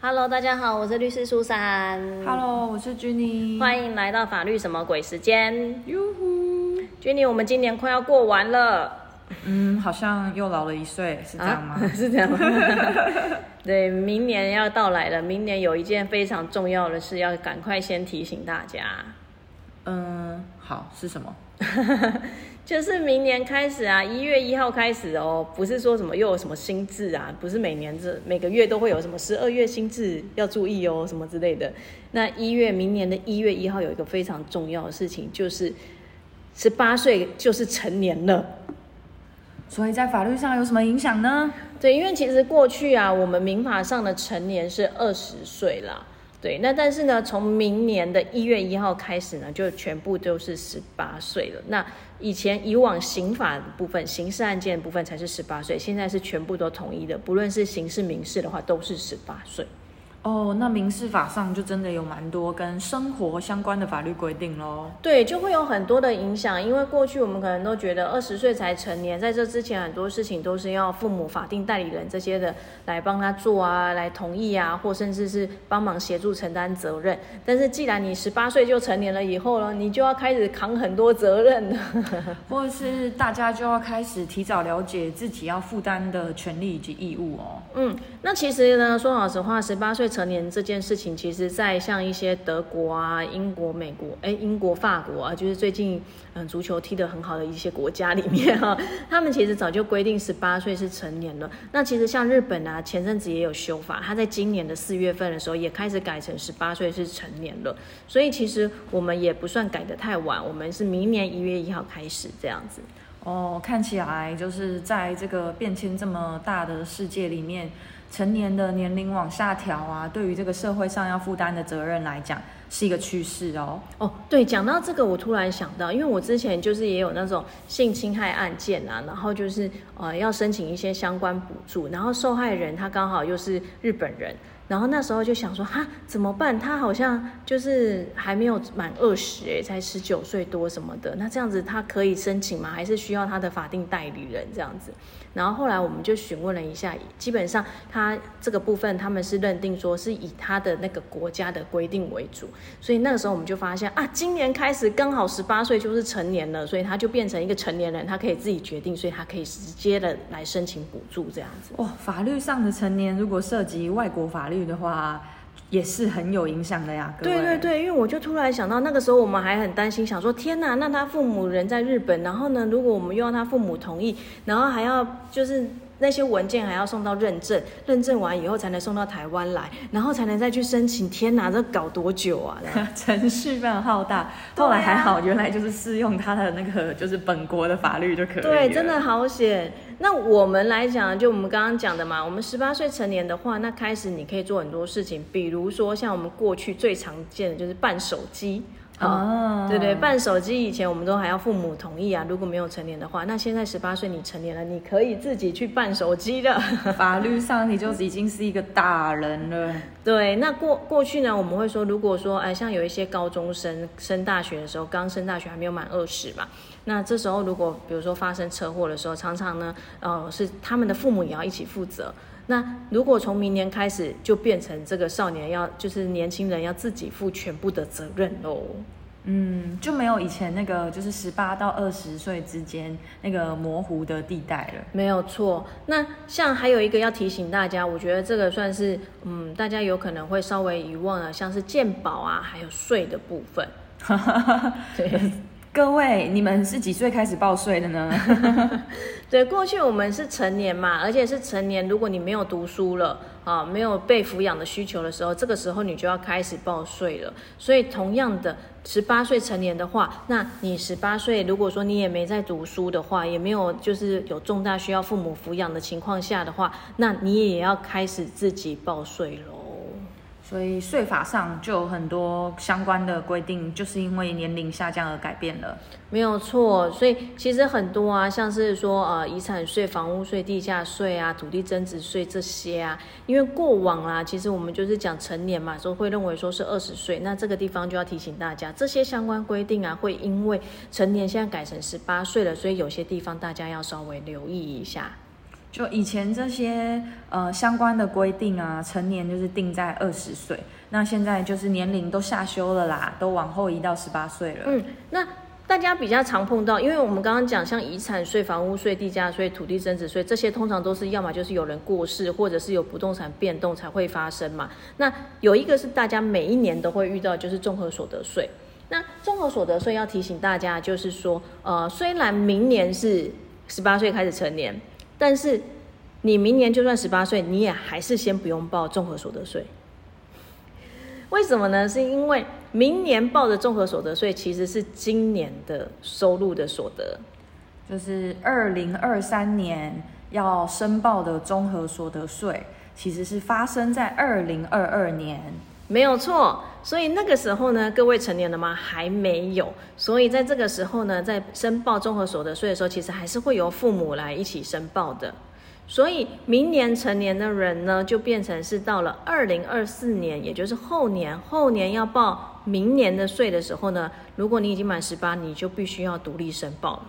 Hello，大家好，我是律师苏珊。Hello，我是 Jenny。欢迎来到法律什么鬼时间。哟呼，Jenny，我们今年快要过完了，嗯，好像又老了一岁，是这样吗？是这样吗？对，明年要到来了，明年有一件非常重要的事，要赶快先提醒大家，嗯，好，是什么？就是明年开始啊，一月一号开始哦，不是说什么又有什么新制啊，不是每年这每个月都会有什么十二月新制要注意哦，什么之类的。那一月明年的一月一号有一个非常重要的事情，就是十八岁就是成年了。所以在法律上有什么影响呢？对，因为其实过去啊，我们民法上的成年是二十岁啦。对，那但是呢，从明年的一月一号开始呢，就全部都是十八岁了。那以前以往刑法部分、刑事案件部分才是十八岁，现在是全部都统一的，不论是刑事、民事的话，都是十八岁。哦，那民事法上就真的有蛮多跟生活相关的法律规定喽。对，就会有很多的影响，因为过去我们可能都觉得二十岁才成年，在这之前很多事情都是要父母、法定代理人这些的来帮他做啊，来同意啊，或甚至是帮忙协助承担责任。但是既然你十八岁就成年了以后呢，你就要开始扛很多责任了。或者是大家就要开始提早了解自己要负担的权利以及义务哦。嗯，那其实呢，说老实话，十八岁成年这件事情，其实在像一些德国啊、英国、美国，哎，英国、法国啊，就是最近嗯足球踢得很好的一些国家里面哈、他们其实早就规定十八岁是成年了。那其实像日本啊，前阵子也有修法，他在今年的四月份的时候也开始改成十八岁是成年了。所以其实我们也不算改得太晚，我们是明年一月一号开始这样子。哦，看起来就是在这个变迁这么大的世界里面，成年的年龄往下调啊，对于这个社会上要负担的责任来讲，是一个趋势哦。哦，对，讲到这个，我突然想到，因为我之前就是也有那种性侵害案件啊，然后就是呃要申请一些相关补助，然后受害人他刚好又是日本人，然后那时候就想说，哈，怎么办？他好像就是还没有满二十，哎，才十九岁多什么的，那这样子他可以申请吗？还是需要他的法定代理人这样子？然后后来我们就询问了一下，基本上他这个部分他们是认定说是以他的那个国家的规定为主，所以那个时候我们就发现啊，今年开始刚好十八岁就是成年了，所以他就变成一个成年人，他可以自己决定，所以他可以直接的来申请补助这样子。哇，法律上的成年如果涉及外国法律的话，也是很有影响的呀。对对对，因为我就突然想到，那个时候我们还很担心，想说天哪，那他父母人在日本，然后呢，如果我们又要他父母同意，然后还要就是那些文件还要送到认证，认证完以后才能送到台湾来，然后才能再去申请，天哪，这搞多久啊？程序非常浩大。后来还好，原来就是适用他的那个 就是本国的法律就可以了。对，真的好险。那我们来讲，就我们刚刚讲的嘛，我们十八岁成年的话，那开始你可以做很多事情，比如说像我们过去最常见的就是办手机。哦对对，办手机以前我们都还要父母同意啊，如果没有成年的话，那现在十八岁你成年了，你可以自己去办手机的。法律上你就已经是一个大人了。对，那过过去呢，我们会说，如果说，哎，像有一些高中生升大学的时候，刚升大学还没有满二十嘛，那这时候如果比如说发生车祸的时候，常常呢，呃，是他们的父母也要一起负责。那如果从明年开始就变成这个少年要，就是年轻人要自己负全部的责任喽。嗯，就没有以前那个就是十八到二十岁之间那个模糊的地带了。没有错。那像还有一个要提醒大家，我觉得这个算是，嗯，大家有可能会稍微遗忘了，像是健保啊，还有税的部分。对。各位，你们是几岁开始报税的呢？对，过去我们是成年嘛，而且是成年。如果你没有读书了啊，没有被抚养的需求的时候，这个时候你就要开始报税了。所以同样的，十八岁成年的话，那你十八岁，如果说你也没在读书的话，也没有就是有重大需要父母抚养的情况下的话，那你也要开始自己报税了。所以税法上就有很多相关的规定，就是因为年龄下降而改变了。没有错，所以其实很多啊，像是说呃遗产税、房屋税、地价税啊、土地增值税这些啊，因为过往啊，其实我们就是讲成年嘛，说会认为说是二十岁，那这个地方就要提醒大家，这些相关规定啊，会因为成年现在改成十八岁了，所以有些地方大家要稍微留意一下。就以前这些呃相关的规定啊，成年就是定在二十岁，那现在就是年龄都下修了啦，都往后移到十八岁了。嗯，那大家比较常碰到，因为我们刚刚讲像遗产税、房屋税、地价税、土地增值税这些，通常都是要么就是有人过世，或者是有不动产变动才会发生嘛。那有一个是大家每一年都会遇到，就是综合所得税。那综合所得税要提醒大家，就是说，呃，虽然明年是十八岁开始成年，但是你明年就算十八岁，你也还是先不用报综合所得税。为什么呢？是因为明年报的综合所得税其实是今年的收入的所得，就是二零二三年要申报的综合所得税，其实是发生在二零二二年。没有错。所以那个时候呢，各位成年了吗？还没有。所以在这个时候呢，在申报综合所得税的时候，其实还是会由父母来一起申报的。所以明年成年的人呢，就变成是到了二零二四年，也就是后年，后年要报明年的税的时候呢，如果你已经满十八，你就必须要独立申报了。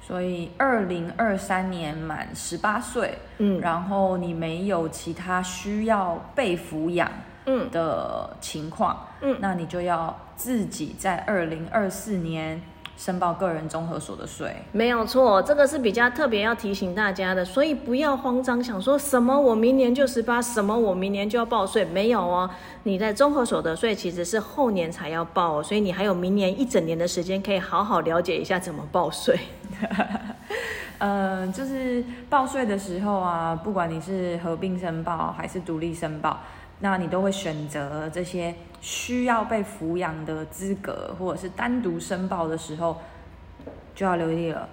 所以二零二三年满十八岁，嗯，然后你没有其他需要被抚养。嗯的情况，嗯，那你就要自己在二零二四年申报个人综合所得税。没有错，这个是比较特别要提醒大家的，所以不要慌张，想说什么我明年就十八，什么我明年就要报税，没有哦。你在综合所得税其实是后年才要报，所以你还有明年一整年的时间可以好好了解一下怎么报税。嗯，就是报税的时候啊，不管你是合并申报还是独立申报。那你都会选择这些需要被抚养的资格，或者是单独申报的时候，就要留意了。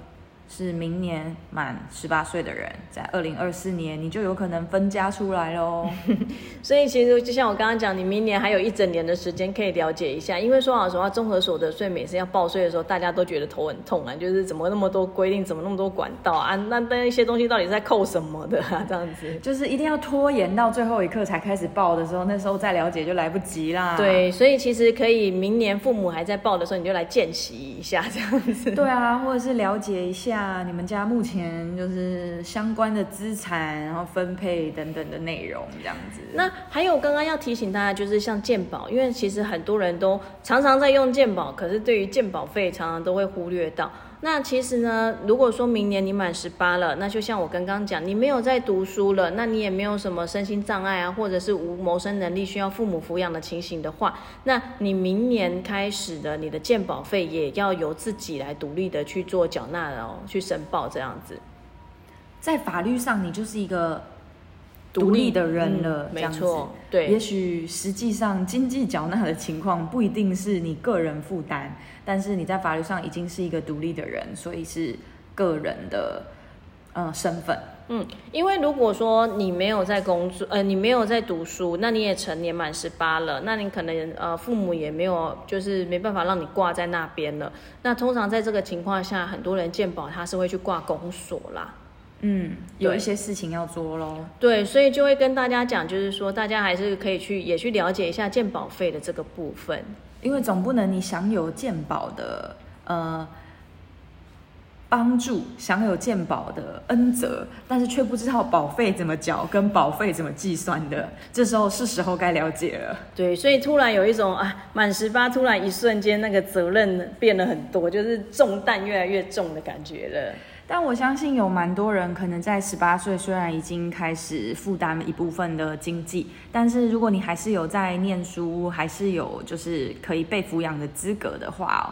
是明年满十八岁的人，在二零二四年你就有可能分家出来喽。所以其实就像我刚刚讲，你明年还有一整年的时间可以了解一下。因为说老实话，综合所得税每次要报税的时候，大家都觉得头很痛啊，就是怎么那么多规定，怎么那么多管道啊？那那一些东西到底是在扣什么的啊？这样子，就是一定要拖延到最后一刻才开始报的时候，那时候再了解就来不及啦。对，所以其实可以明年父母还在报的时候，你就来见习一下这样子。对啊，或者是了解一下。啊你们家目前就是相关的资产，然后分配等等的内容这样子。那还有刚刚要提醒大家，就是像鉴宝，因为其实很多人都常常在用鉴宝，可是对于鉴宝费常常都会忽略到。那其实呢，如果说明年你满十八了，那就像我刚刚讲，你没有在读书了，那你也没有什么身心障碍啊，或者是无谋生能力需要父母抚养的情形的话，那你明年开始的你的健保费也要由自己来独立的去做缴纳哦，去申报这样子。在法律上，你就是一个。独立的人了，没错，对。也许实际上经济缴纳的情况不一定是你个人负担，但是你在法律上已经是一个独立的人，所以是个人的呃身份。嗯，因为如果说你没有在工作，呃，你没有在读书，那你也成年满十八了，那你可能呃父母也没有，就是没办法让你挂在那边了。那通常在这个情况下，很多人健保他是会去挂公所啦。嗯，有一些事情要做喽。对，所以就会跟大家讲，就是说大家还是可以去也去了解一下健保费的这个部分，因为总不能你享有健保的呃帮助，享有健保的恩泽，但是却不知道保费怎么缴跟保费怎么计算的，这时候是时候该了解了。对，所以突然有一种啊，满十八突然一瞬间那个责任变了很多，就是重担越来越重的感觉了。但我相信有蛮多人可能在十八岁，虽然已经开始负担一部分的经济，但是如果你还是有在念书，还是有就是可以被抚养的资格的话。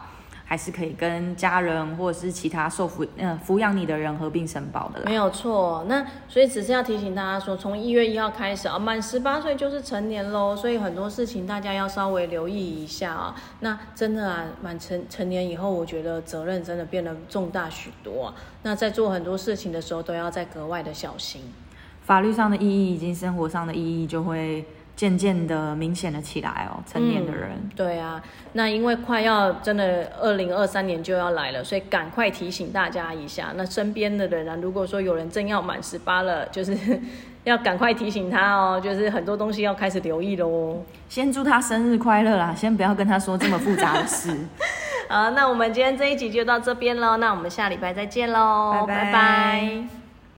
还是可以跟家人或者是其他受抚嗯抚养你的人合并申报的，没有错。那所以只是要提醒大家说，从一月一号开始啊，满十八岁就是成年喽。所以很多事情大家要稍微留意一下啊。那真的啊，满成成年以后，我觉得责任真的变得重大许多。那在做很多事情的时候，都要再格外的小心。法律上的意义以及生活上的意义就会。渐渐的明显了起来哦，成年的人。对啊，那因为快要真的二零二三年就要来了，所以赶快提醒大家一下。那身边的人啊，如果说有人正要满十八了，就是 要赶快提醒他哦，就是很多东西要开始留意喽。先祝他生日快乐啦，先不要跟他说这么复杂的事。好，那我们今天这一集就到这边喽，那我们下礼拜再见喽，拜拜。